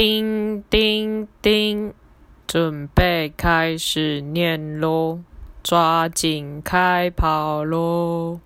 叮叮叮准备开始念喽抓紧开跑喽